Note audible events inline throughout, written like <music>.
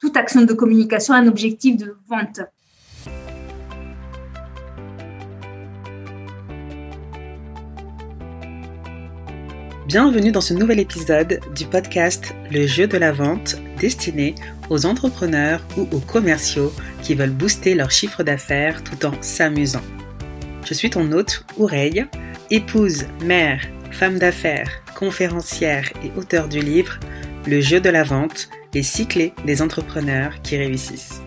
toute action de communication a un objectif de vente. Bienvenue dans ce nouvel épisode du podcast Le jeu de la vente destiné aux entrepreneurs ou aux commerciaux qui veulent booster leur chiffre d'affaires tout en s'amusant. Je suis ton hôte, Oureille, épouse, mère, femme d'affaires, conférencière et auteur du livre Le jeu de la vente, les six des entrepreneurs qui réussissent.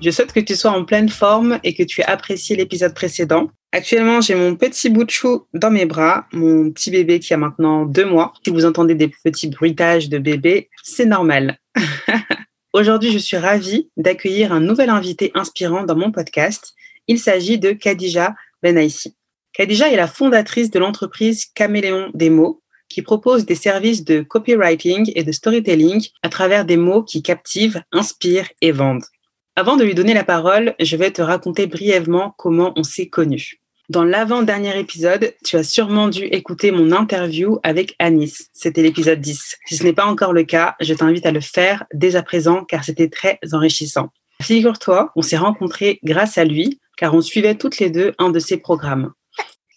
Je souhaite que tu sois en pleine forme et que tu aies apprécié l'épisode précédent. Actuellement, j'ai mon petit bout de chou dans mes bras, mon petit bébé qui a maintenant deux mois. Si vous entendez des petits bruitages de bébé, c'est normal. <laughs> Aujourd'hui, je suis ravie d'accueillir un nouvel invité inspirant dans mon podcast. Il s'agit de Khadija Benaïsi. Khadija est la fondatrice de l'entreprise Caméléon mots, qui propose des services de copywriting et de storytelling à travers des mots qui captivent, inspirent et vendent. Avant de lui donner la parole, je vais te raconter brièvement comment on s'est connus. Dans l'avant-dernier épisode, tu as sûrement dû écouter mon interview avec Anis. C'était l'épisode 10. Si ce n'est pas encore le cas, je t'invite à le faire dès à présent car c'était très enrichissant. Figure-toi, on s'est rencontrés grâce à lui car on suivait toutes les deux un de ses programmes.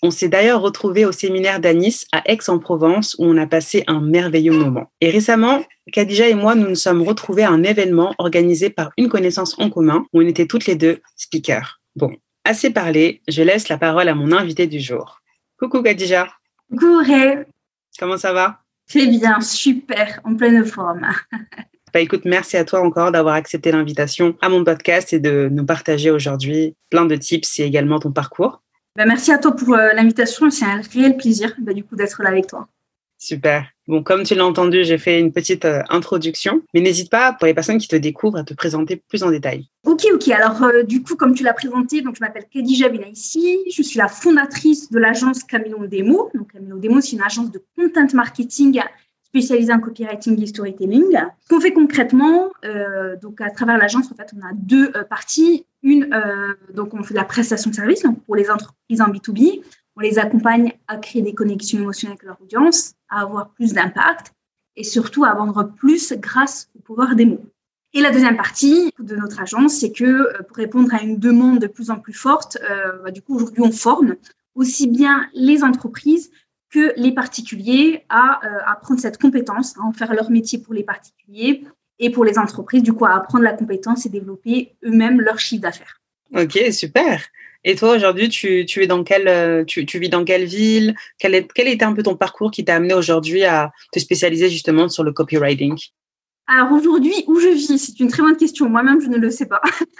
On s'est d'ailleurs retrouvé au séminaire d'Anis à Aix-en-Provence où on a passé un merveilleux moment. Et récemment, Khadija et moi, nous nous sommes retrouvés à un événement organisé par une connaissance en commun où on était toutes les deux speakers. Bon, assez parlé, je laisse la parole à mon invité du jour. Coucou Khadija. Coucou Ray. Comment ça va? C'est bien, super, en pleine forme. Bah écoute, merci à toi encore d'avoir accepté l'invitation à mon podcast et de nous partager aujourd'hui plein de tips et également ton parcours. Bah, merci à toi pour euh, l'invitation. C'est un réel plaisir bah, du coup d'être là avec toi. Super. Bon, comme tu l'as entendu, j'ai fait une petite euh, introduction, mais n'hésite pas pour les personnes qui te découvrent à te présenter plus en détail. Ok, ok. Alors, euh, du coup, comme tu l'as présenté, donc je m'appelle Khadija Benaïsi. Je suis la fondatrice de l'agence Camillon Demo. Donc, Camillon Demo, c'est une agence de content marketing spécialisée en copywriting et storytelling. Ce qu'on fait concrètement, euh, donc à travers l'agence, en fait, on a deux parties. Une, donc on fait de la prestation de service donc pour les entreprises en B2B. On les accompagne à créer des connexions émotionnelles avec leur audience, à avoir plus d'impact et surtout à vendre plus grâce au pouvoir des mots. Et la deuxième partie de notre agence, c'est que euh, pour répondre à une demande de plus en plus forte, euh, bah, du coup aujourd'hui on forme aussi bien les entreprises que les particuliers à, euh, apprendre cette compétence, à en faire leur métier pour les particuliers et pour les entreprises, du coup à apprendre la compétence et développer eux-mêmes leur chiffre d'affaires. Ok, super. Et toi, aujourd'hui, tu, tu, es dans quelle, euh, tu, tu, vis dans quelle ville? Quel, est, quel était un peu ton parcours qui t'a amené aujourd'hui à te spécialiser justement sur le copywriting? Alors aujourd'hui, où je vis C'est une très bonne question. Moi-même, je ne le sais pas. <laughs>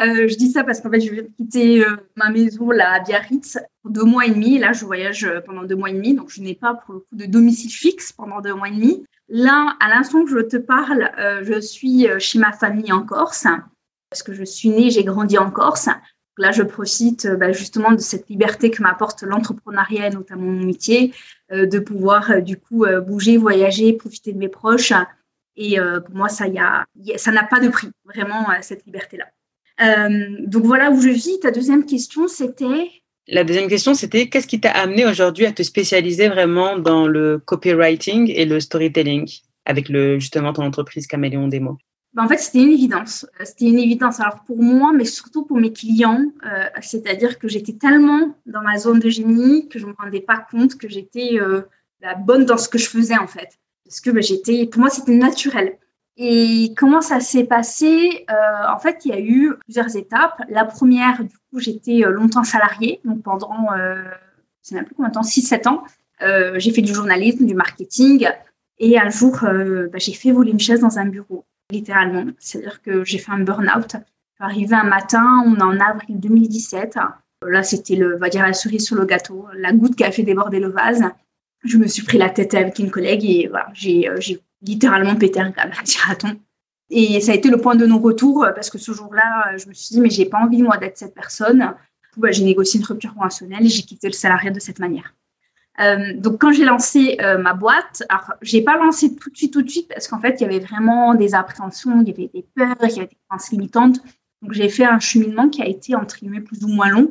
euh, je dis ça parce qu'en fait, je viens de quitter euh, ma maison là, à Biarritz pour deux mois et demi. Là, je voyage pendant deux mois et demi, donc je n'ai pas pour le coup de domicile fixe pendant deux mois et demi. Là, à l'instant que je te parle, je suis chez ma famille en Corse parce que je suis née, j'ai grandi en Corse. Là, je profite euh, bah, justement de cette liberté que m'apporte l'entrepreneuriat, notamment mon métier, euh, de pouvoir euh, du coup bouger, voyager, profiter de mes proches. Et pour moi, ça n'a pas de prix, vraiment, cette liberté-là. donc voilà où je vis. Ta deuxième question, c'était La deuxième question, c'était qu'est-ce qui t'a amené aujourd'hui à te spécialiser vraiment dans le copywriting et le storytelling avec le, justement ton entreprise Caméléon Démo ben, en fait, c'était une évidence. Euh, c'était une évidence. Alors pour moi, mais surtout pour mes clients, euh, c'est-à-dire que j'étais tellement dans ma zone de génie que je me rendais pas compte que j'étais euh, la bonne dans ce que je faisais en fait. Parce que ben, j'étais, pour moi, c'était naturel. Et comment ça s'est passé euh, En fait, il y a eu plusieurs étapes. La première, du coup, j'étais longtemps salariée, donc pendant, euh, c'est même plus combien de temps, 6-7 ans. Euh, j'ai fait du journalisme, du marketing. Et un jour, ben, j'ai fait voler une chaise dans un bureau littéralement. C'est-à-dire que j'ai fait un burn-out. Arrivé un matin, on est en avril 2017. Là, c'était le, va dire la cerise sur le gâteau, la goutte qui a fait déborder le vase. Je me suis pris la tête avec une collègue et voilà, euh, j'ai littéralement pété un câble, dira-t-on. Et ça a été le point de non-retour parce que ce jour-là, je me suis dit, mais j'ai pas envie, moi, d'être cette personne. Bah, j'ai négocié une rupture conventionnelle et j'ai quitté le salariat de cette manière. Euh, donc quand j'ai lancé euh, ma boîte, alors j'ai pas lancé tout de suite, tout de suite, parce qu'en fait il y avait vraiment des appréhensions, il y avait des peurs, il y avait des croyances limitantes. Donc j'ai fait un cheminement qui a été entre guillemets plus ou moins long.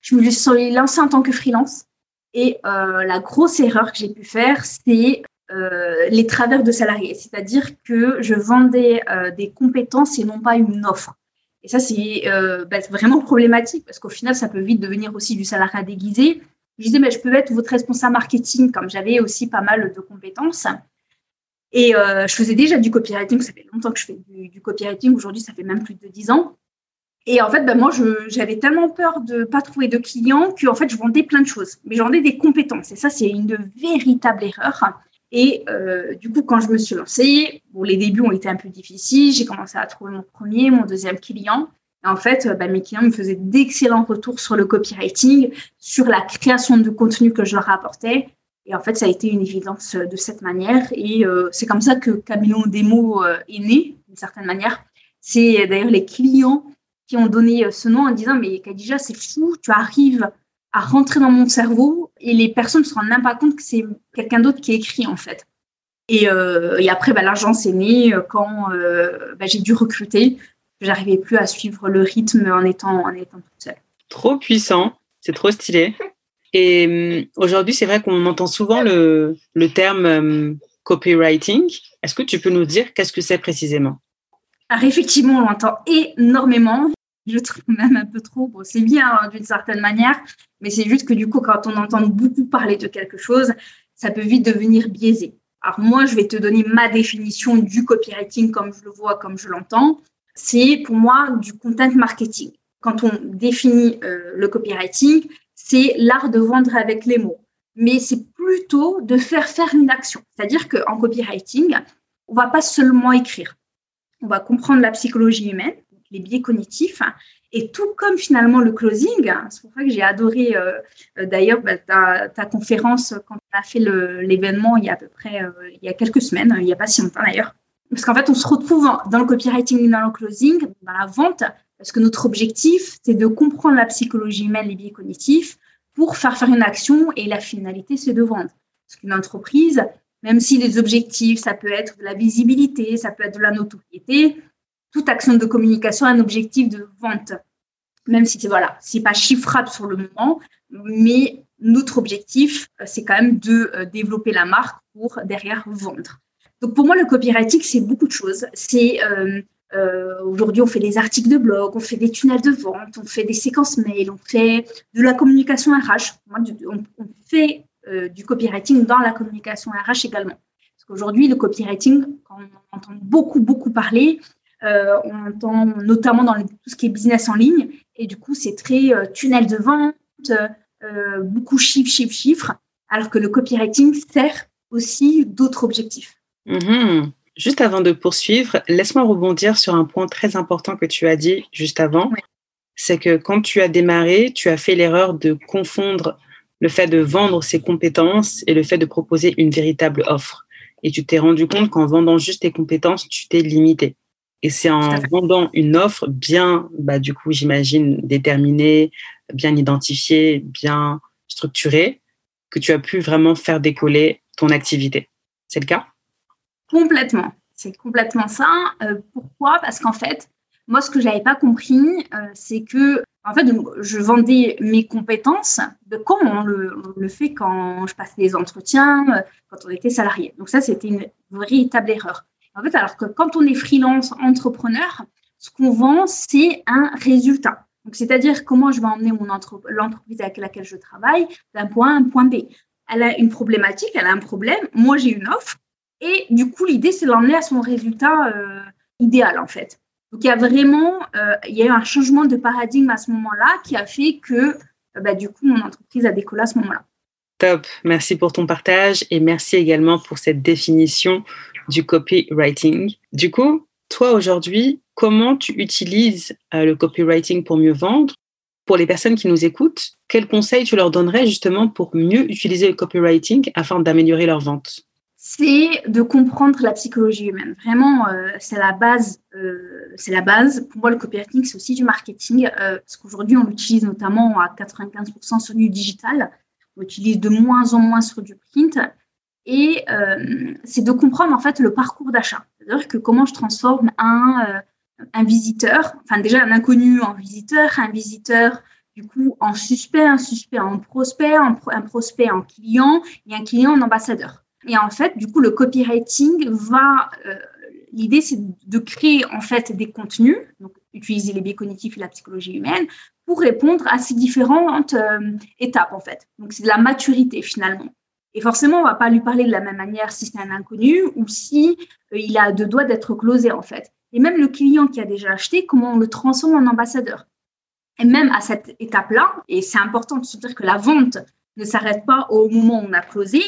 Je me suis lancée en tant que freelance et euh, la grosse erreur que j'ai pu faire, c'est les travers de salariés, c'est-à-dire que je vendais des compétences et non pas une offre. Et ça, c'est bah, vraiment problématique parce qu'au final, ça peut vite devenir aussi du salariat déguisé. Je disais, mais je peux être votre responsable marketing, comme j'avais aussi pas mal de compétences. Et euh, je faisais déjà du copywriting, ça fait longtemps que je fais du, copywriting, aujourd'hui ça fait même plus de 10 ans. Et en fait, ben moi, j'avais tellement peur de ne pas trouver de clients que en fait, je vendais plein de choses. Mais je vendais des compétences. Et ça, c'est une véritable erreur. Et euh, du coup, quand je me suis lancée, bon, les débuts ont été un peu difficiles. J'ai commencé à trouver mon premier, mon deuxième client. Et en fait, ben, mes clients me faisaient d'excellents retours sur le copywriting, sur la création de contenu que je leur apportais. Et en fait, ça a été une évidence de cette manière. Et euh, c'est comme ça que Camillon euh, est né, d'une certaine manière. C'est d'ailleurs les clients qui ont donné euh, ce nom en disant Mais Kadija, c'est fou, tu arrives à rentrer dans mon cerveau et les personnes ne se rendent même pas compte que c'est quelqu'un d'autre qui écrit en fait. Et, et après, bah, l'agence est née quand bah, j'ai dû recruter. J'arrivais plus à suivre le rythme en étant, en étant toute seule. Trop puissant, c'est trop stylé. Et aujourd'hui, c'est vrai qu'on entend souvent le, le terme copywriting. Est-ce que tu peux nous dire qu'est-ce que c'est précisément? Alors effectivement, on l'entend énormément. Je trouve même un peu trop. C'est bien hein, d'une certaine manière, mais c'est juste que du coup, quand on entend beaucoup parler de quelque chose, ça peut vite devenir biaisé. Alors moi, je vais te donner ma définition du copywriting comme je le vois, comme je l'entends. C'est pour moi du content marketing. Quand on définit euh, le copywriting, c'est l'art de vendre avec les mots. Mais c'est plutôt de faire faire une action. C'est-à-dire qu'en copywriting, on va pas seulement écrire. On va comprendre la psychologie humaine, les biais cognitifs, et tout comme finalement le closing, c'est pour ça que j'ai adoré euh, euh, d'ailleurs bah, ta, conférence quand on a fait l'événement il y a à peu près euh, il y a quelques semaines, il n'y a pas si longtemps d'ailleurs. Parce qu'en fait, on se retrouve dans le copywriting, dans le closing, dans la vente, parce que notre objectif, c'est de comprendre la psychologie humaine, les biais cognitifs, pour faire faire une action et la finalité, c'est de vendre. Parce qu'une entreprise, même si les objectifs, ça peut être de la visibilité, ça peut être de la notoriété, toute action de communication a un objectif de vente. Même si voilà, c'est pas chiffrable sur le moment, mais notre objectif, c'est quand même de euh, développer la marque pour derrière vendre. Donc pour moi, le copywriting, c'est beaucoup de choses. C'est euh, euh, aujourd'hui, on fait des articles de blog, on fait des tunnels de vente, on fait des séquences mail, on fait de la communication RH. On, fait euh, du copywriting dans la communication RH également. Parce qu'aujourd'hui, le copywriting, quand on entend beaucoup, beaucoup parler, euh, on entend notamment dans tout ce qui est business en ligne, et du coup, c'est très tunnel de vente, beaucoup chiffres, chiffres, chiffres, alors que le copywriting sert aussi d'autres objectifs. Mm-hmm. Juste avant de poursuivre, laisse-moi rebondir sur un point très important que tu as dit juste avant. C'est que quand tu as démarré, tu as fait l'erreur de confondre le fait de vendre ses compétences et le fait de proposer une véritable offre. Et tu t'es rendu compte qu'en vendant juste tes compétences, tu t'es limité. Et c'est en vendant une offre bien, bah, du coup, j'imagine, déterminée, bien identifiée, bien structurée, que tu as pu vraiment faire décoller ton activité. C'est le cas? Complètement. C'est complètement ça. Euh, pourquoi? Parce qu'en fait, moi, ce que j'avais pas compris, euh, c'est que, en fait, je vendais mes compétences de comme on le, fait quand je passais des entretiens, euh, quand on était salarié. Donc ça, c'était une véritable erreur. En fait, alors que quand on est freelance, entrepreneur, ce qu'on vend, c'est un résultat. Donc, c'est-à-dire comment je vais emmener mon l'entreprise avec laquelle je travaille d'un point A à un point B. Elle a une problématique, elle a un problème. Moi, j'ai une offre et du coup, l'idée, c'est l'emmener à son résultat euh, idéal, en fait. Donc, il y a vraiment euh, il y a eu un changement de paradigme à ce moment-là qui a fait que, euh, bah, du coup, mon entreprise a décollé à ce moment-là. Top. Merci pour ton partage et merci également pour cette définition du copywriting. Du coup, toi, aujourd'hui, comment tu utilises le copywriting pour mieux vendre? Pour les personnes qui nous écoutent, quels conseils tu leur donnerais justement pour mieux utiliser le copywriting afin d'améliorer leur vente? C'est de comprendre la psychologie humaine. Vraiment, euh, c'est la base. Euh, c'est la base. Pour moi, le copywriting, c'est aussi du marketing, euh, parce qu'aujourd'hui, on l'utilise notamment à 95% sur du digital. On l'utilise de moins en moins sur du print. Et c'est de comprendre en fait le parcours d'achat. C'est-à-dire que comment je transforme un, un visiteur, enfin déjà un inconnu en visiteur, un visiteur du coup en suspect, un suspect en prospect, un prospect en client et un client en ambassadeur. Et en fait, du coup, le copywriting va. L'idée, c'est de créer en fait des contenus, donc utiliser les biais cognitifs et la psychologie humaine pour répondre à ces différentes étapes en fait. Donc c'est de la maturité finalement. Et forcément, on va pas lui parler de la même manière si c'est un inconnu ou si il a deux doigts d'être closé en fait. Et même le client qui a déjà acheté, comment on le transforme en ambassadeur? Et même à cette étape-là, et c'est important de se dire que la vente ne s'arrête pas au moment où on a closé,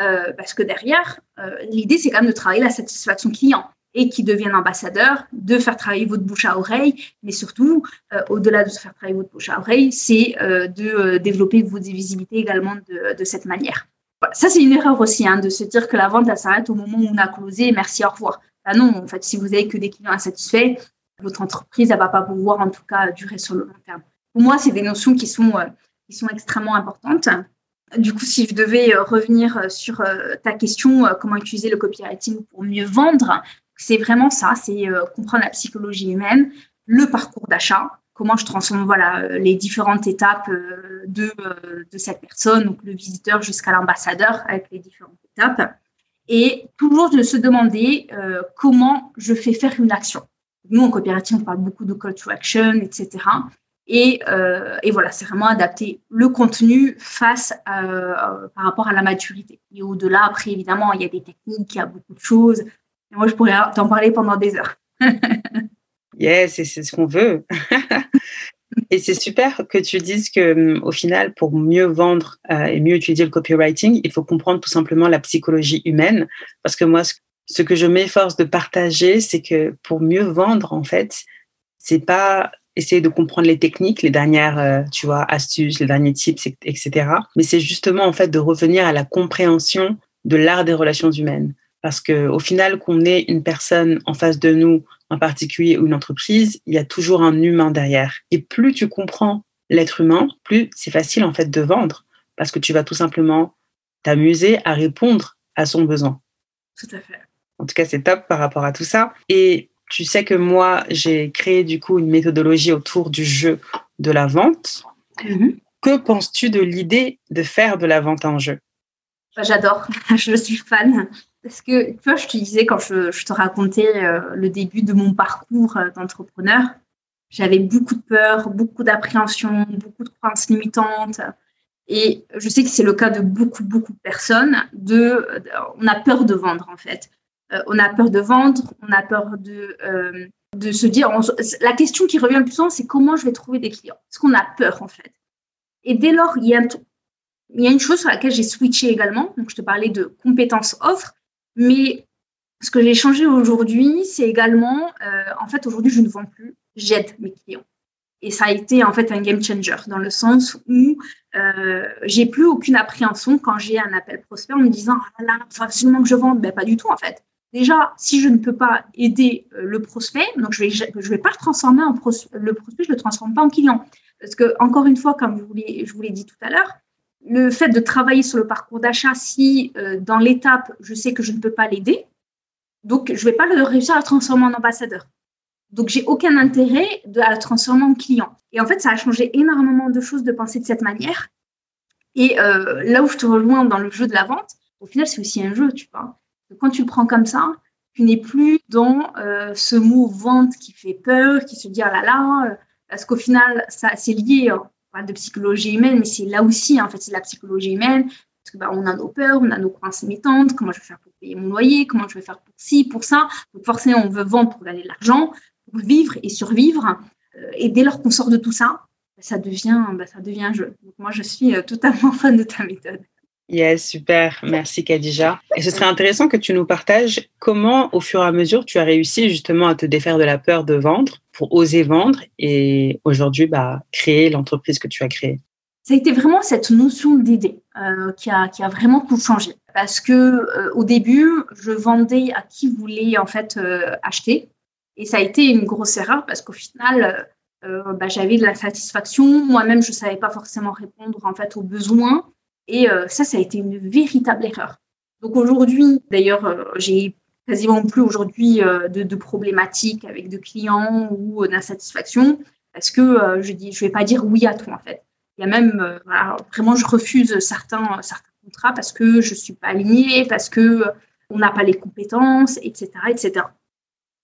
euh, parce que derrière, euh, l'idée, c'est quand même de travailler la satisfaction client et qui devienne ambassadeur, de faire travailler votre bouche à oreille, mais surtout, euh, au-delà de faire travailler votre bouche à oreille, c'est de développer votre visibilité également de, cette manière. Ça, c'est une erreur aussi, hein, de se dire que la vente, elle s'arrête au moment où on a closé, merci, au revoir. Bah non, en fait, si vous avez que des clients insatisfaits, votre entreprise, elle va pas pouvoir, en tout cas, durer sur le long terme. Pour moi, c'est des notions qui sont, qui sont extrêmement importantes. Du coup, si je devais euh, revenir euh, sur euh, ta question, comment utiliser le copywriting pour mieux vendre, c'est vraiment ça, c'est comprendre la psychologie humaine, le parcours d'achat, comment je transforme voilà, les différentes étapes de, de cette personne, donc le visiteur jusqu'à l'ambassadeur avec les différentes étapes. Et toujours de se demander comment je fais faire une action. Nous, en copywriting, on parle beaucoup de call to action, etc. Euh, et, voilà, c'est vraiment adapter le contenu face euh, par rapport à la maturité. Et au-delà, après, évidemment, il y a des techniques, il y a beaucoup de choses. Et moi, je pourrais t'en parler pendant des heures. <laughs> yes, c'est ce qu'on veut. <laughs> et c'est super que tu dises que, au final, pour mieux vendre euh, et mieux utiliser le copywriting, il faut comprendre tout simplement la psychologie humaine. Parce que moi, ce que je m'efforce de partager, c'est que pour mieux vendre, en fait, c'est pas essayer de comprendre les techniques, les dernières, euh, tu vois, astuces, les derniers tips, etc. Mais c'est justement en fait de revenir à la compréhension de l'art des relations humaines. Parce que au final, qu'on ait une personne en face de nous, particulier ou une entreprise, il y a toujours un humain derrière. Et plus tu comprends l'être humain, plus c'est facile en fait de vendre, parce que tu vas tout simplement t'amuser à répondre à son besoin. Tout à fait. En tout cas, c'est top par rapport à tout ça. Et tu sais que moi, j'ai créé du coup une méthodologie autour du jeu de la vente. Mhm. Que penses-tu de l'idée de faire de la vente en jeu? Bah, J'adore, <laughs> je suis fan. Parce que, tu vois, je te disais quand je, te racontais euh, le début de mon parcours euh, d'entrepreneur, j'avais beaucoup de peur, beaucoup d'appréhension, beaucoup de croyances limitantes. Et je sais que c'est le cas de beaucoup, beaucoup de personnes. De, on a peur de vendre, en fait. Euh, on a peur de vendre, on a peur de, euh, de se dire. la question qui revient le plus souvent, c'est comment je vais trouver des clients? Parce qu'on a peur, en fait. Et dès lors, il y a une chose sur laquelle j'ai switché également. Donc, je te parlais de compétences offres, mais ce que j'ai changé aujourd'hui, c'est également, euh, en fait, aujourd'hui, je ne vends plus, j'aide mes clients. Et ça a été en fait un game changer dans le sens où euh, j'ai plus aucune appréhension quand j'ai un appel prospect en me disant ah là, il faut absolument que je vende. Ben, pas du tout en fait. Déjà, si je ne peux pas aider euh, le prospect, donc je vais, je vais pas le transformer en prospect, le prospect, je le transforme pas en client. Parce que, encore une fois, comme je vous l'ai dit tout à l'heure, le fait de travailler sur le parcours d'achat, si euh, dans l'étape, je sais que je ne peux pas l'aider, donc je ne vais pas le réussir à le transformer en ambassadeur. Donc, j'ai aucun intérêt de, à le transformer en client. Et en fait, ça a changé énormément de choses de penser de cette manière. Et euh, là où je te rejoins dans le jeu de la vente, au final, c'est aussi un jeu, tu vois quand tu le prends comme ça, tu n'es plus dans euh, ce mot vente qui fait peur, qui se dit ah là là, parce qu'au final, ça c'est lié, pas de psychologie humaine, mais c'est là aussi, en fait, c'est la psychologie humaine, parce que bah, a nos peurs, on a nos croyances limitantes, comment je vais faire pour payer mon loyer, comment je vais faire pour ci, pour ça. Donc forcément, on veut vendre pour gagner de l'argent, pour vivre et survivre. Euh, et dès lors qu'on sort de tout ça, ça devient, bah, ça devient un jeu. Donc moi, je suis totalement <laughs> fan de ta méthode. Yes, super. Merci Khadija. Et ce serait intéressant que tu nous partages comment, au fur et à mesure, tu as réussi justement à te défaire de la peur de vendre pour oser vendre et aujourd'hui bah, créer l'entreprise que tu as créée. Ça a été vraiment cette notion d'aider euh, qui, a, vraiment tout changé. Parce que euh, au début, je vendais à qui voulait en fait euh, acheter. Et ça a été une grosse erreur parce qu'au final, bah, j'avais de la satisfaction. Moi-même, je ne savais pas forcément répondre en fait aux besoins. Et euh, ça, ça a été une véritable erreur. Donc aujourd'hui, d'ailleurs, euh, j'ai quasiment plus aujourd'hui euh, de, problématiques avec de clients ou d'insatisfaction parce que je dis, je vais pas dire oui à tout en fait. Il y a même, vraiment, je refuse certains, certains contrat parce que je suis pas alignée, parce que on n'a pas les compétences, etc., etc.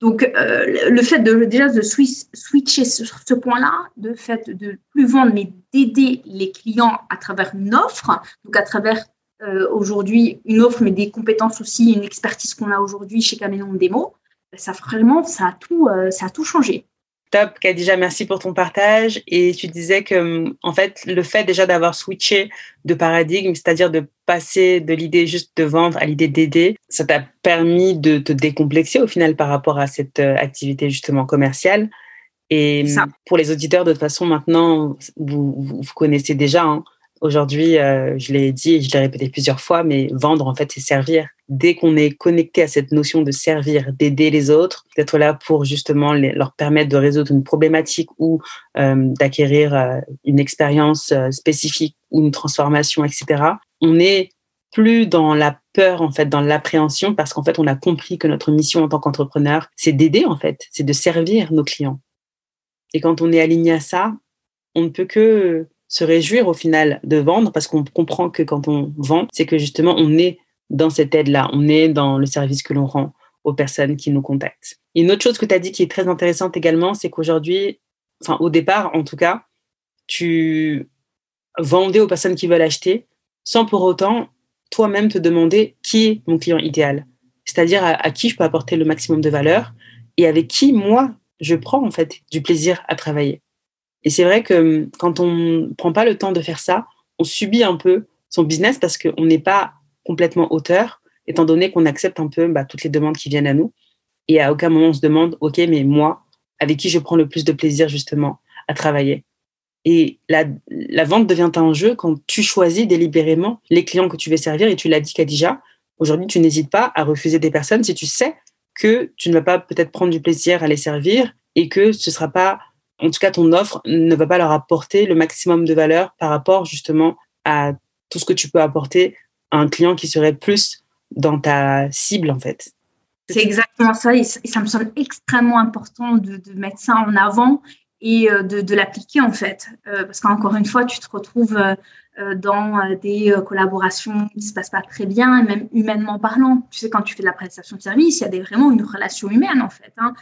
Donc, euh, le fait de déjà de switcher sur ce point-là, de fait de plus vendre, mais d'aider les clients à travers une offre, donc à travers euh, aujourd'hui une offre, mais des compétences aussi, une expertise qu'on a aujourd'hui chez Caméléon Démo, ça vraiment, ça a tout, euh, ça a tout changé. Top, Kadija, merci pour ton partage. Et tu disais que, en fait, le fait déjà d'avoir switché de paradigme, c'est-à-dire de passer de l'idée juste de vendre à l'idée d'aider, ça t'a permis de te décomplexer au final par rapport à cette euh, activité justement commerciale. Et pour les auditeurs, de toute façon, maintenant, vous, vous, connaissez déjà. Hein, Aujourd'hui, euh, je l'ai dit et je l'ai répété plusieurs fois, mais vendre, en fait, c'est servir. Dès qu'on est connecté à cette notion de servir, d'aider les autres, d'être là pour justement leur permettre de résoudre une problématique ou euh, d'acquérir euh, une expérience spécifique ou une transformation, etc., on est plus dans la peur, en fait, dans l'appréhension, parce qu'en fait, on a compris que notre mission en tant qu'entrepreneur, c'est d'aider, en fait, c'est de servir nos clients. Et quand on est aligné à ça, on ne peut que se réjouir au final de vendre parce qu'on comprend que quand on vend, c'est que justement on est dans cette aide-là, on est dans le service que l'on rend aux personnes qui nous contactent. une autre chose que tu as dit qui est très intéressante également, c'est qu'aujourd'hui, enfin au départ en tout cas, tu vendais aux personnes qui veulent acheter sans pour autant toi-même te demander qui est mon client idéal, c'est-à-dire à, à qui je peux apporter le maximum de valeur et avec qui moi je prends en fait du plaisir à travailler. Et c'est vrai que hum, quand on ne prend pas le temps de faire ça, on subit un peu son business parce qu'on n'est pas complètement auteur, étant donné qu'on accepte un peu bah, toutes les demandes qui viennent à nous. Et à aucun moment on se demande, OK, mais moi, avec qui je prends le plus de plaisir justement à travailler Et la, vente devient un jeu quand tu choisis délibérément les clients que tu veux servir. Et tu l'as dit, Kadija, aujourd'hui, tu n'hésites pas à refuser des personnes si tu sais que tu ne vas pas peut-être prendre du plaisir à les servir et que ce ne sera pas en tout cas, ton offre ne va pas leur apporter le maximum de valeur par rapport justement à tout ce que tu peux apporter à un client qui serait plus dans ta cible, en fait. C'est exactement ça, et ça me semble extrêmement important de, mettre ça en avant et euh, de, l'appliquer, en fait. Euh, parce qu'encore une fois, tu te retrouves euh, dans des collaborations qui ne se passent pas très bien, même humainement parlant. Tu sais, quand tu fais de la prestation de service, il y a vraiment une relation humaine, en fait. Hein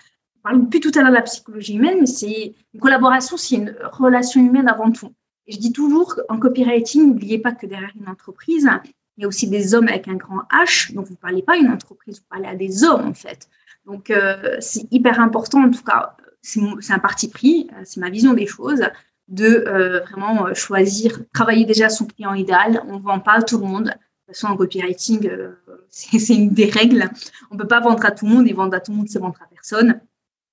parle depuis tout à l'heure de la psychologie humaine, mais c'est une collaboration, c'est une relation humaine avant tout. Et je dis toujours en copywriting, n'oubliez pas que derrière une entreprise, il y a aussi des hommes avec un grand H. Donc, vous ne parlez pas à une entreprise, vous parlez à des hommes, en fait. Donc, euh, c'est hyper important, en tout cas, c'est un parti pris, euh, c'est ma vision des choses, de euh, vraiment choisir, travailler déjà son client idéal. On ne vend pas à tout le monde. De toute façon, en copywriting, <laughs> c'est une des règles. On ne peut pas vendre à tout le monde et vendre à tout le monde, c'est vendre à personne.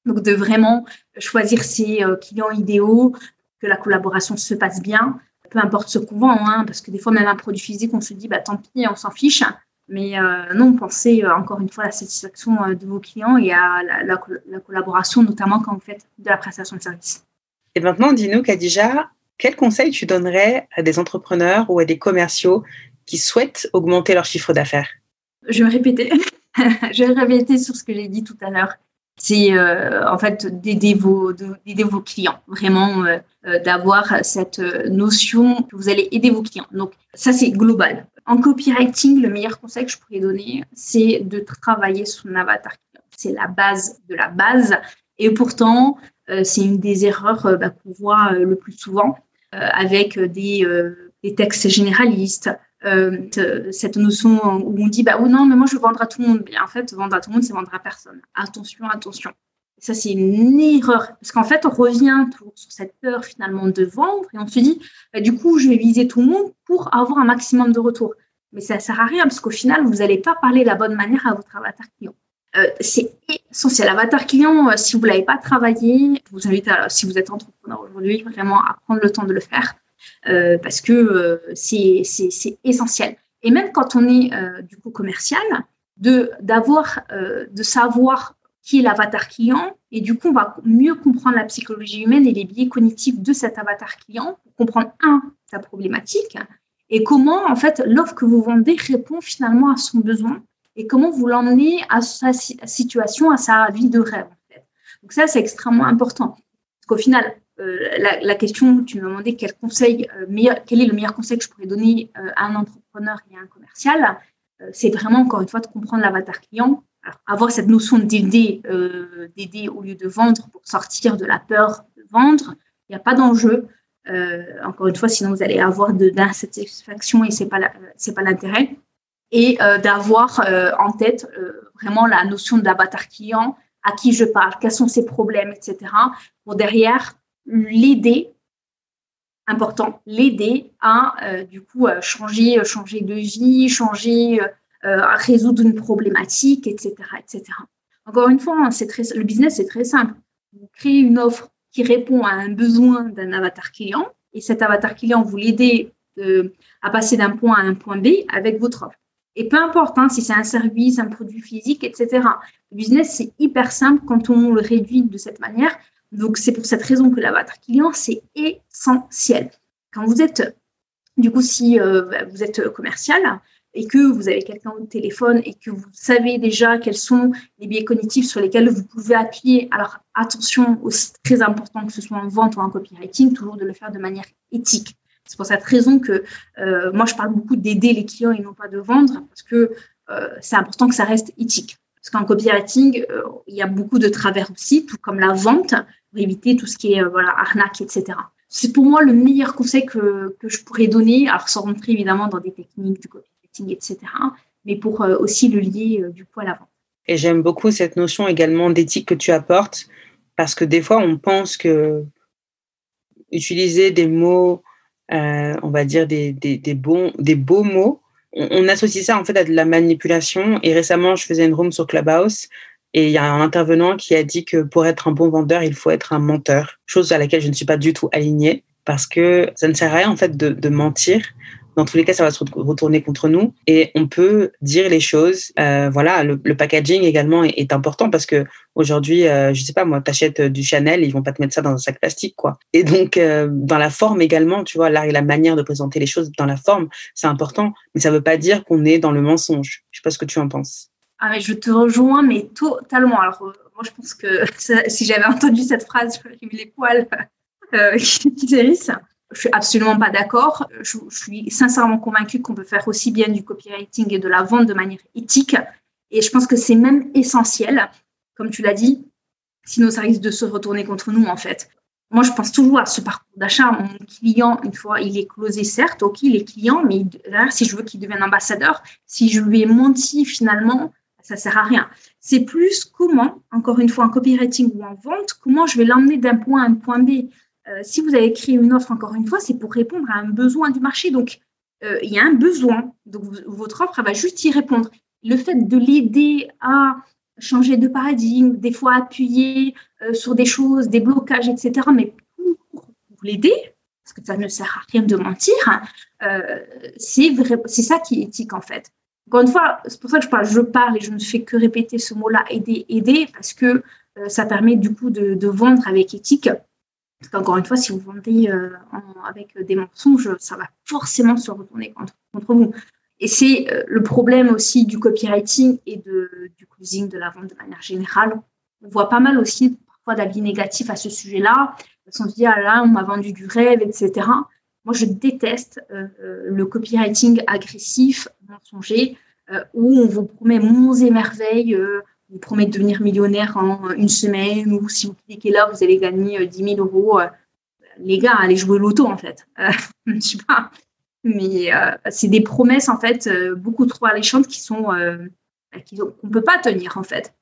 Donc, de vraiment choisir ses euh, clients idéaux, que la collaboration se passe bien, peu importe ce qu'on vend, hein, parce que des fois, même un produit physique, on se dit, bah, tant pis, on s'en fiche. Mais euh, non, pensez euh, encore une fois à la satisfaction de vos clients et à la, collaboration, notamment quand vous faites de la prestation de service. Et maintenant, dis-nous, Kadija, quel conseil tu donnerais à des entrepreneurs ou à des commerciaux qui souhaitent augmenter leur chiffre d'affaires? Je vais me répéter. <laughs> je vais répéter sur ce que j'ai dit tout à l'heure c'est euh, en fait d'aider vos, clients, vraiment euh, euh, d'avoir cette notion que vous allez aider vos clients. Donc ça c'est global. En copywriting, le meilleur conseil que je pourrais donner, c'est de travailler son avatar. C'est la base de la base. Et pourtant, c'est une des erreurs bah, qu'on voit le plus souvent avec des, textes généralistes, cette notion où on dit bah oh non mais moi je veux vendre à tout le monde. Bien en fait vendre à tout le monde c'est vendre à personne. Attention attention. Ça c'est une erreur. Parce qu'en fait on revient sur cette peur finalement de vendre. Et on se dit bah, du coup je vais viser tout le monde pour avoir un maximum de retour mais ça sert à rien parce qu'au final vous n'allez pas parler de la bonne manière à votre avatar client. Euh, c'est essentiel. Avatar client, euh, si vous ne l'avez pas travaillé, je vous invite, à, si vous êtes entrepreneur aujourd'hui, vraiment à prendre le temps de le faire. Euh, parce que euh, c'est essentiel. Et même quand on est euh, du coup commercial, de d'avoir, de savoir qui est l'avatar client, et du coup, on va mieux comprendre la psychologie humaine et les biais cognitifs de cet avatar client pour comprendre, un, sa problématique, et comment, en fait, l'offre que vous vendez répond finalement à son besoin, et comment vous l'emmenez à sa situation, à sa vie de rêve. Donc ça, c'est extrêmement important. Parce qu'au final, la, question, tu me demandais quel conseil, meilleur, quel est le meilleur conseil que je pourrais donner à un entrepreneur et à un commercial. c'est vraiment, encore une fois, de comprendre l'avatar client, avoir cette notion d'aider, d'aider au lieu de vendre pour sortir de la peur de vendre. Il n'y a pas d'enjeu. encore une fois, sinon vous allez avoir de l'insatisfaction et c'est pas c'est pas l'intérêt et euh, d'avoir euh, en tête euh, vraiment la notion d'avatar client, à qui je parle, quels sont ses problèmes, etc. Pour derrière l'aider, important, l'aider à du coup changer, changer de vie, changer, à résoudre une problématique, etc., etc. Encore une fois, c'est très, le business c'est très simple. Vous créez une offre qui répond à un besoin d'un avatar client et cet avatar client vous l'aidez à passer d'un point à un point B avec votre offre. Et peu importe hein, si c'est un service, un produit physique, etc. Le business, c'est hyper simple quand on le réduit de cette manière. Donc, c'est pour cette raison que l'avatar client, c'est essentiel. Quand vous êtes, du coup, si euh, vous êtes commercial et que vous avez quelqu'un au téléphone et que vous savez déjà quels sont les biais cognitifs sur lesquels vous pouvez appuyer, alors attention, aussi très important que ce soit en vente ou en copywriting, toujours de le faire de manière éthique. C'est pour cette raison que euh, moi, je parle beaucoup d'aider les clients et non pas de vendre, parce que euh, c'est important que ça reste éthique. Parce qu'en copywriting, euh, il y a beaucoup de travers aussi, tout comme la vente, pour éviter tout ce qui est voilà, arnaque, etc. C'est pour moi le meilleur conseil que, que, je pourrais donner, alors sans rentrer évidemment dans des techniques du copywriting, etc., mais pour aussi le lier du coup à la vente. Et j'aime beaucoup cette notion également d'éthique que tu apportes, parce que des fois, on pense que utiliser des mots euh, on va dire des, des, bons, des beaux mots. On, associe ça en fait à de la manipulation. Et récemment, je faisais une room sur Clubhouse et il y a un intervenant qui a dit que pour être un bon vendeur, il faut être un menteur. Chose à laquelle je ne suis pas du tout alignée parce que ça ne sert à rien en fait de, de mentir dans tous les cas, ça va se retourner contre nous et on peut dire les choses. Euh, voilà, le, packaging également est, important parce que aujourd'hui, euh, je sais pas moi, t'achètes du Chanel, ils vont pas te mettre ça dans un sac plastique, quoi. Et donc euh, dans la forme également, tu vois, là et la manière de présenter les choses dans la forme, c'est important, mais ça veut pas dire qu'on est dans le mensonge. Je sais pas ce que tu en penses. Ah mais je te rejoins, mais totalement. Alors euh, moi, je pense que <laughs> si j'avais entendu cette phrase, j'aurais eu les poils <laughs> qui hérissent. Je suis absolument pas d'accord. Je, suis sincèrement convaincue qu'on peut faire aussi bien du copywriting et de la vente de manière éthique. Et je pense que c'est même essentiel, comme tu l'as dit, sinon ça risque de se retourner contre nous en fait. Moi, je pense toujours à ce parcours d'achat. Mon client, une fois, il est closé, certes, ok, il est client, mais derrière, si je veux qu'il devienne ambassadeur, si je lui ai menti finalement, ça sert à rien. C'est plus comment, encore une fois, en copywriting ou en vente, comment je vais l'emmener d'un point à un point B. Euh, si vous avez créé une offre, encore une fois, c'est pour répondre à un besoin du marché. Donc, euh, il y a un besoin. Donc, votre offre, elle va juste y répondre. Le fait de l'aider à changer de paradigme, des fois appuyer euh, sur des choses, des blocages, etc., mais pour, l'aider, parce que ça ne sert à rien de mentir, c'est ça qui est éthique, en fait. Encore une fois, c'est pour ça que je parle, je parle et je ne fais que répéter ce mot-là, aider, aider, parce que ça permet du coup de vendre avec éthique parce qu'encore une fois, si vous vendez euh, avec des mensonges, ça va forcément se retourner contre, vous. Et c'est euh, le problème aussi du copywriting et du closing, de la vente de manière générale. On voit pas mal aussi parfois d'avis négatifs à ce sujet-là. On se dit, ah là, on m'a vendu du rêve, etc. Moi, je déteste euh, le copywriting agressif, mensonger, où on vous promet monts et merveilles, vous promet de devenir millionnaire en une semaine ou si vous cliquez là, vous allez gagner 10 euh, 000 euros. Euh, les gars, allez jouer l'auto en fait. Euh, <laughs> je sais pas. Mais c'est des promesses en fait beaucoup trop alléchantes qui bah, qu'on ne peut pas tenir en fait.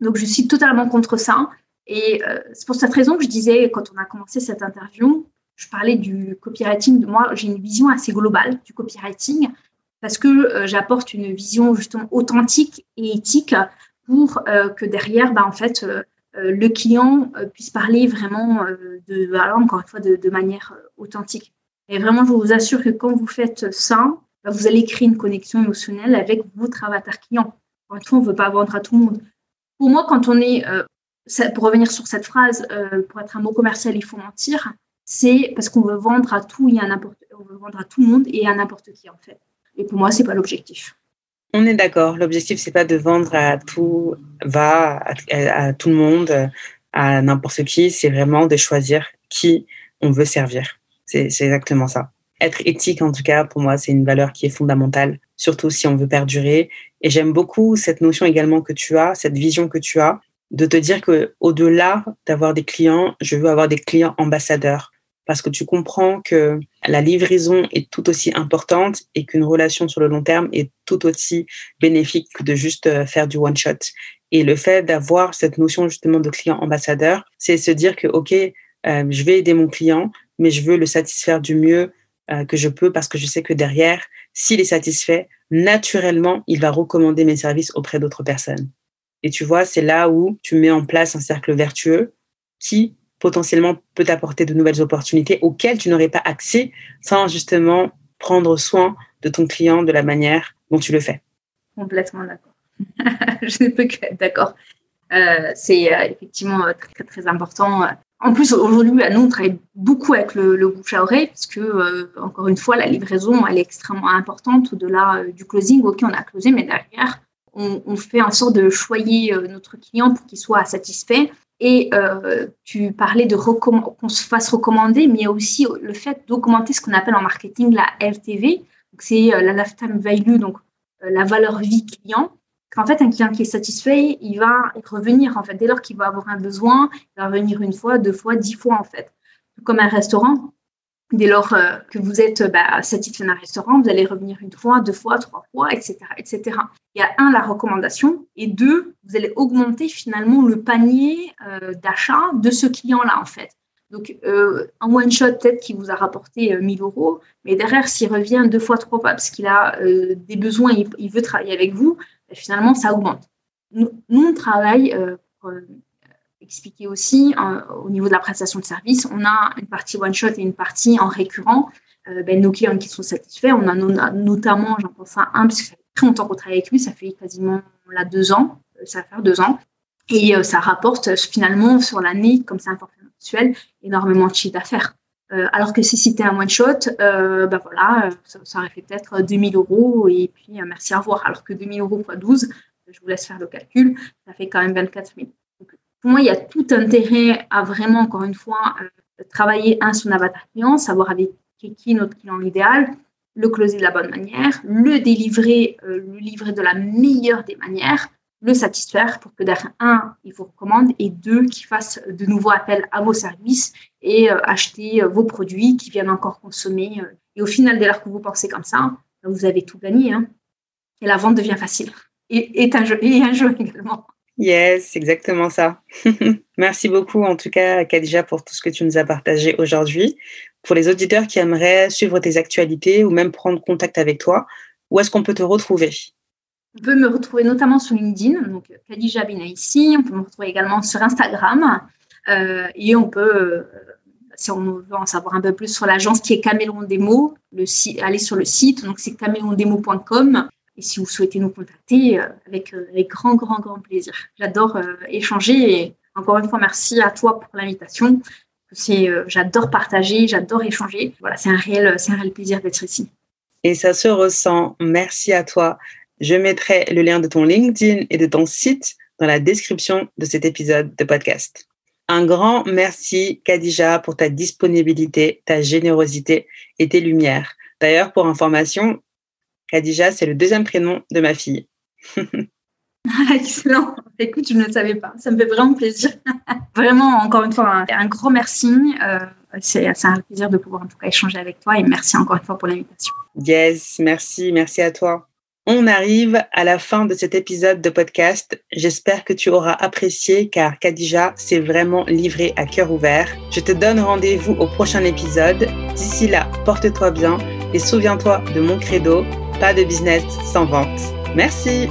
Donc je suis totalement contre ça. Et c'est pour cette raison que je disais quand on a commencé cette interview, je parlais du copywriting. Moi, j'ai une vision assez globale du copywriting parce que j'apporte une vision justement authentique et éthique pour euh, que derrière, bah, en fait, euh, euh, le client puisse parler vraiment de, alors encore une fois, de, manière authentique. Et vraiment, je vous assure que quand vous faites ça, bah, vous allez créer une connexion émotionnelle avec votre avatar client. Fois, on ne veut pas vendre à tout le monde. Pour moi, quand on est, pour revenir sur cette phrase, pour être un mot commercial, il faut mentir, c'est parce qu'on veut vendre à tout et à n'importe, on veut vendre à tout le monde et à n'importe qui en fait. Et pour moi, c'est pas l'objectif. On est d'accord. L'objectif, c'est pas de vendre à tout va, à, tout le monde, à n'importe qui. C'est vraiment de choisir qui on veut servir. C'est exactement ça. Être éthique, en tout cas, pour moi, c'est une valeur qui est fondamentale, surtout si on veut perdurer. Et j'aime beaucoup cette notion également que tu as, cette vision que tu as, de te dire que au-delà d'avoir des clients, je veux avoir des clients ambassadeurs parce que tu comprends que la livraison est tout aussi importante et qu'une relation sur le long terme est tout aussi bénéfique que de juste euh, faire du one shot. Et le fait d'avoir cette notion justement de client ambassadeur, c'est se dire que ok, euh, je vais aider mon client, mais je veux le satisfaire du mieux euh, que je peux parce que je sais que derrière, s'il est satisfait, naturellement, il va recommander mes services auprès d'autres personnes. Et tu vois, c'est là où tu mets en place un cercle vertueux qui potentiellement peut t'apporter de nouvelles opportunités auxquelles tu n'aurais pas accès sans justement prendre soin de ton client de la manière dont tu le fais. Complètement d'accord. <laughs> je ne peux que d'accord. Euh, c'est euh, effectivement euh, très, très important. En plus, aujourd'hui, nous, on travaille beaucoup avec le, bouche à oreille, parce que, encore une fois, la livraison, elle est extrêmement importante au-delà du closing. OK, on a closé, mais derrière, on, on, fait en sorte de choyer notre client pour qu'il soit satisfait. Et tu parlais de qu'on se fasse recommander, mais il y a aussi le fait d'augmenter ce qu'on appelle en marketing la LTV. C'est la lifetime value, donc la valeur vie client qu'en fait, un client qui est satisfait, il va revenir, en fait, dès lors qu'il va avoir un besoin, il va revenir une fois, deux fois, dix fois, en fait. Comme un restaurant, dès lors euh, que vous êtes bah, satisfait d'un restaurant, vous allez revenir une fois, deux fois, trois fois, etc., etc. Il y a un, la recommandation, et deux, vous allez augmenter finalement le panier euh, d'achat de ce client-là, en fait. Donc, euh, un one-shot, peut-être qui vous a rapporté 1000 euros, mais derrière, s'il revient deux fois, trois fois, parce qu'il a des besoins, il, veut travailler avec vous, finalement, ça augmente. Nous, on travaille, euh, euh, expliquer aussi, au niveau de la prestation de service, on a une partie one-shot et une partie en récurrent. Euh, ben, nos clients qui sont satisfaits, on a, notamment, j'en pense à un, parce que ça fait très longtemps qu'on travaille avec lui, ça fait quasiment là, deux ans, ça va faire deux ans. Et ça rapporte finalement sur l'année, comme c'est un forfait mensuel, énormément de chiffre d'affaires. Euh, alors que si c'était un one shot, euh, ben voilà, ça, aurait fait peut-être 2000 euros et puis euh, merci à revoir. Alors que 2000 euros x 12, je vous laisse faire le calcul, ça fait quand même 24 000. Pour moi, il y a tout intérêt à vraiment, encore une fois, travailler un son avatar client, savoir avec qui est notre client idéal, le closer de la bonne manière, le délivrer, le livrer de la meilleure des manières, le satisfaire pour que derrière, un, il vous recommande et deux, qu'il fasse de nouveaux appels à vos services et euh, acheter euh, vos produits qui viennent encore consommer. Euh. et au final, dès lors que vous pensez comme ça, vous avez tout gagné. Hein. et la vente devient facile. Et, est un jeu, et un jeu <laughs> également. Yes, exactement ça. <laughs> Merci beaucoup en tout cas, Khadija, pour tout ce que tu nous as partagé aujourd'hui. Pour les auditeurs qui aimeraient suivre tes actualités ou même prendre contact avec toi, où est-ce qu'on peut te retrouver? On peut me retrouver notamment sur LinkedIn, donc Khadija ici. On peut me retrouver également sur Instagram. Euh, et on peut, euh, si on veut en savoir un peu plus sur l'agence qui est Caméléon Démo, aller sur le site. Donc c'est caméléondémo.com. Et si vous souhaitez nous contacter, euh, avec, avec grand, grand, grand plaisir. J'adore échanger. Et encore une fois, merci à toi pour l'invitation. C'est, j'adore partager, j'adore échanger. Voilà, c'est un réel, c'est un réel plaisir d'être ici. Et ça se ressent. Merci à toi. Je mettrai le lien de ton LinkedIn et de ton site dans la description de cet épisode de podcast. Un grand merci, Kadija, pour ta disponibilité, ta générosité et tes lumières. D'ailleurs, pour information, Kadija, c'est le deuxième prénom de ma fille. <laughs> Excellent. Écoute, je ne le savais pas. Ça me fait vraiment plaisir. <laughs> vraiment, encore une fois, un, grand merci. Euh, c'est un plaisir de pouvoir en tout cas échanger avec toi et merci encore une fois pour l'invitation. Yes, merci. Merci à toi. On arrive à la fin de cet épisode de podcast. J'espère que tu auras apprécié car Kadija s'est vraiment livrée à cœur ouvert. Je te donne rendez-vous au prochain épisode. D'ici là, porte-toi bien et souviens-toi de mon credo, pas de business sans vente. Merci.